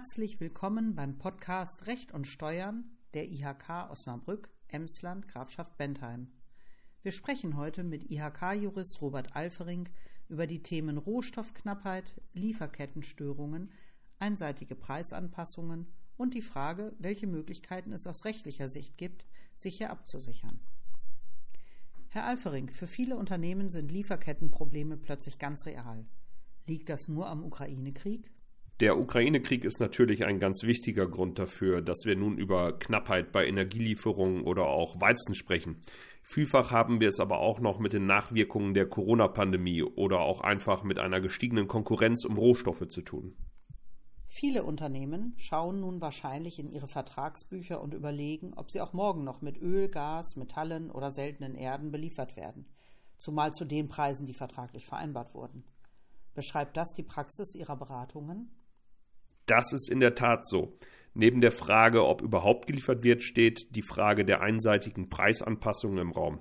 Herzlich willkommen beim Podcast Recht und Steuern der IHK Osnabrück, Emsland, Grafschaft Bentheim. Wir sprechen heute mit IHK-Jurist Robert Alfering über die Themen Rohstoffknappheit, Lieferkettenstörungen, einseitige Preisanpassungen und die Frage, welche Möglichkeiten es aus rechtlicher Sicht gibt, sich hier abzusichern. Herr Alfering, für viele Unternehmen sind Lieferkettenprobleme plötzlich ganz real. Liegt das nur am Ukraine-Krieg? Der Ukraine-Krieg ist natürlich ein ganz wichtiger Grund dafür, dass wir nun über Knappheit bei Energielieferungen oder auch Weizen sprechen. Vielfach haben wir es aber auch noch mit den Nachwirkungen der Corona-Pandemie oder auch einfach mit einer gestiegenen Konkurrenz um Rohstoffe zu tun. Viele Unternehmen schauen nun wahrscheinlich in ihre Vertragsbücher und überlegen, ob sie auch morgen noch mit Öl, Gas, Metallen oder seltenen Erden beliefert werden, zumal zu den Preisen, die vertraglich vereinbart wurden. Beschreibt das die Praxis Ihrer Beratungen? Das ist in der Tat so. Neben der Frage, ob überhaupt geliefert wird, steht die Frage der einseitigen Preisanpassungen im Raum.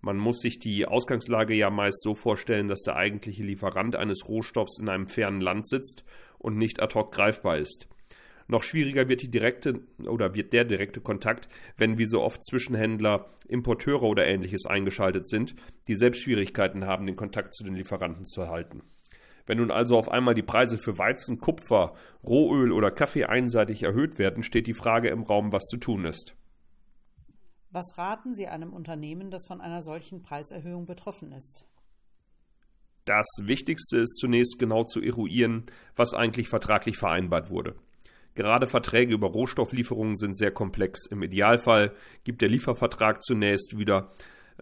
Man muss sich die Ausgangslage ja meist so vorstellen, dass der eigentliche Lieferant eines Rohstoffs in einem fernen Land sitzt und nicht ad hoc greifbar ist. Noch schwieriger wird die direkte oder wird der direkte Kontakt, wenn wie so oft Zwischenhändler, Importeure oder ähnliches eingeschaltet sind, die selbst Schwierigkeiten haben, den Kontakt zu den Lieferanten zu erhalten. Wenn nun also auf einmal die Preise für Weizen, Kupfer, Rohöl oder Kaffee einseitig erhöht werden, steht die Frage im Raum, was zu tun ist. Was raten Sie einem Unternehmen, das von einer solchen Preiserhöhung betroffen ist? Das Wichtigste ist zunächst genau zu eruieren, was eigentlich vertraglich vereinbart wurde. Gerade Verträge über Rohstofflieferungen sind sehr komplex. Im Idealfall gibt der Liefervertrag zunächst wieder,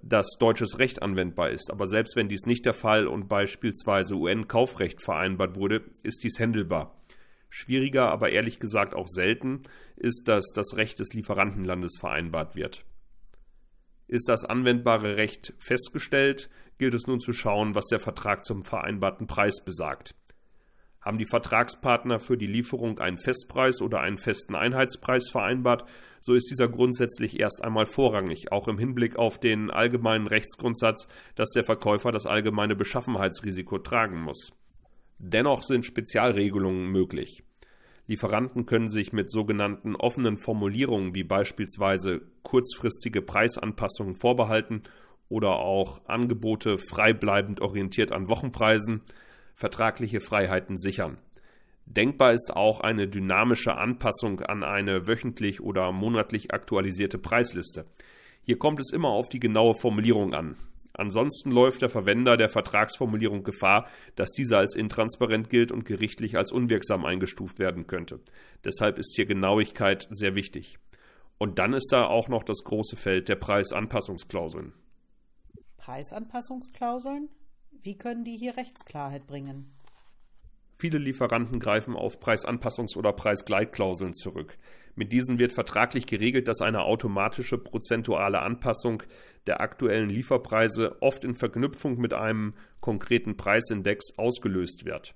dass deutsches Recht anwendbar ist. Aber selbst wenn dies nicht der Fall und beispielsweise UN-Kaufrecht vereinbart wurde, ist dies händelbar. Schwieriger, aber ehrlich gesagt auch selten, ist, dass das Recht des Lieferantenlandes vereinbart wird. Ist das anwendbare Recht festgestellt, gilt es nun zu schauen, was der Vertrag zum vereinbarten Preis besagt. Haben die Vertragspartner für die Lieferung einen Festpreis oder einen festen Einheitspreis vereinbart, so ist dieser grundsätzlich erst einmal vorrangig, auch im Hinblick auf den allgemeinen Rechtsgrundsatz, dass der Verkäufer das allgemeine Beschaffenheitsrisiko tragen muss. Dennoch sind Spezialregelungen möglich. Lieferanten können sich mit sogenannten offenen Formulierungen wie beispielsweise kurzfristige Preisanpassungen vorbehalten oder auch Angebote freibleibend orientiert an Wochenpreisen vertragliche Freiheiten sichern. Denkbar ist auch eine dynamische Anpassung an eine wöchentlich oder monatlich aktualisierte Preisliste. Hier kommt es immer auf die genaue Formulierung an. Ansonsten läuft der Verwender der Vertragsformulierung Gefahr, dass diese als intransparent gilt und gerichtlich als unwirksam eingestuft werden könnte. Deshalb ist hier Genauigkeit sehr wichtig. Und dann ist da auch noch das große Feld der Preisanpassungsklauseln. Preisanpassungsklauseln? Wie können die hier Rechtsklarheit bringen? Viele Lieferanten greifen auf Preisanpassungs- oder Preisgleitklauseln zurück. Mit diesen wird vertraglich geregelt, dass eine automatische prozentuale Anpassung der aktuellen Lieferpreise oft in Verknüpfung mit einem konkreten Preisindex ausgelöst wird.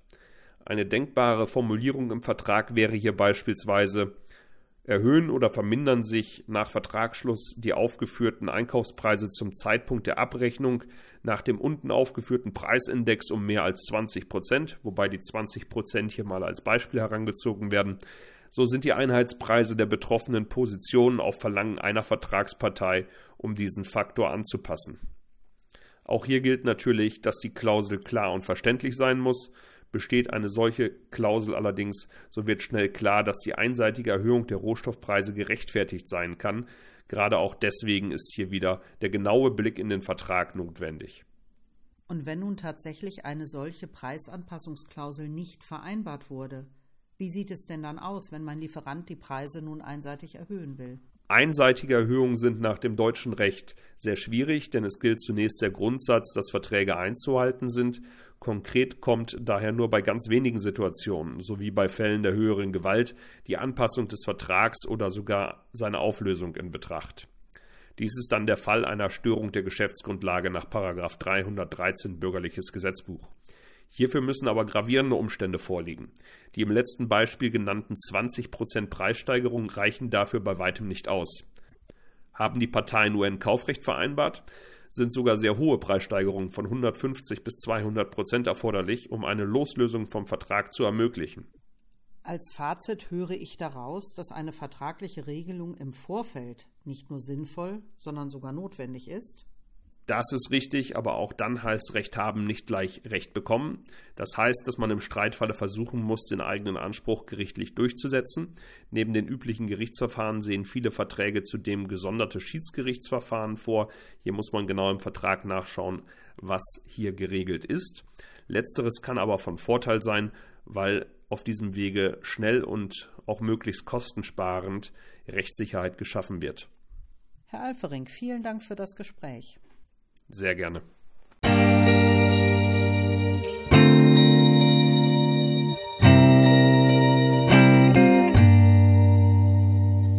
Eine denkbare Formulierung im Vertrag wäre hier beispielsweise erhöhen oder vermindern sich nach Vertragsschluss die aufgeführten Einkaufspreise zum Zeitpunkt der Abrechnung nach dem unten aufgeführten Preisindex um mehr als 20 Prozent, wobei die 20 Prozent hier mal als Beispiel herangezogen werden. So sind die Einheitspreise der betroffenen Positionen auf Verlangen einer Vertragspartei, um diesen Faktor anzupassen. Auch hier gilt natürlich, dass die Klausel klar und verständlich sein muss. Besteht eine solche Klausel allerdings, so wird schnell klar, dass die einseitige Erhöhung der Rohstoffpreise gerechtfertigt sein kann. Gerade auch deswegen ist hier wieder der genaue Blick in den Vertrag notwendig. Und wenn nun tatsächlich eine solche Preisanpassungsklausel nicht vereinbart wurde, wie sieht es denn dann aus, wenn mein Lieferant die Preise nun einseitig erhöhen will? Einseitige Erhöhungen sind nach dem deutschen Recht sehr schwierig, denn es gilt zunächst der Grundsatz, dass Verträge einzuhalten sind. Konkret kommt daher nur bei ganz wenigen Situationen, sowie bei Fällen der höheren Gewalt, die Anpassung des Vertrags oder sogar seine Auflösung in Betracht. Dies ist dann der Fall einer Störung der Geschäftsgrundlage nach 313 Bürgerliches Gesetzbuch. Hierfür müssen aber gravierende Umstände vorliegen. Die im letzten Beispiel genannten 20% Preissteigerung reichen dafür bei weitem nicht aus. Haben die Parteien nur ein Kaufrecht vereinbart, sind sogar sehr hohe Preissteigerungen von 150 bis 200 Prozent erforderlich, um eine Loslösung vom Vertrag zu ermöglichen. Als Fazit höre ich daraus, dass eine vertragliche Regelung im Vorfeld nicht nur sinnvoll, sondern sogar notwendig ist. Das ist richtig, aber auch dann heißt Recht haben nicht gleich Recht bekommen. Das heißt, dass man im Streitfalle versuchen muss, den eigenen Anspruch gerichtlich durchzusetzen. Neben den üblichen Gerichtsverfahren sehen viele Verträge zudem gesonderte Schiedsgerichtsverfahren vor. Hier muss man genau im Vertrag nachschauen, was hier geregelt ist. Letzteres kann aber von Vorteil sein, weil auf diesem Wege schnell und auch möglichst kostensparend Rechtssicherheit geschaffen wird. Herr Alfering, vielen Dank für das Gespräch. Sehr gerne.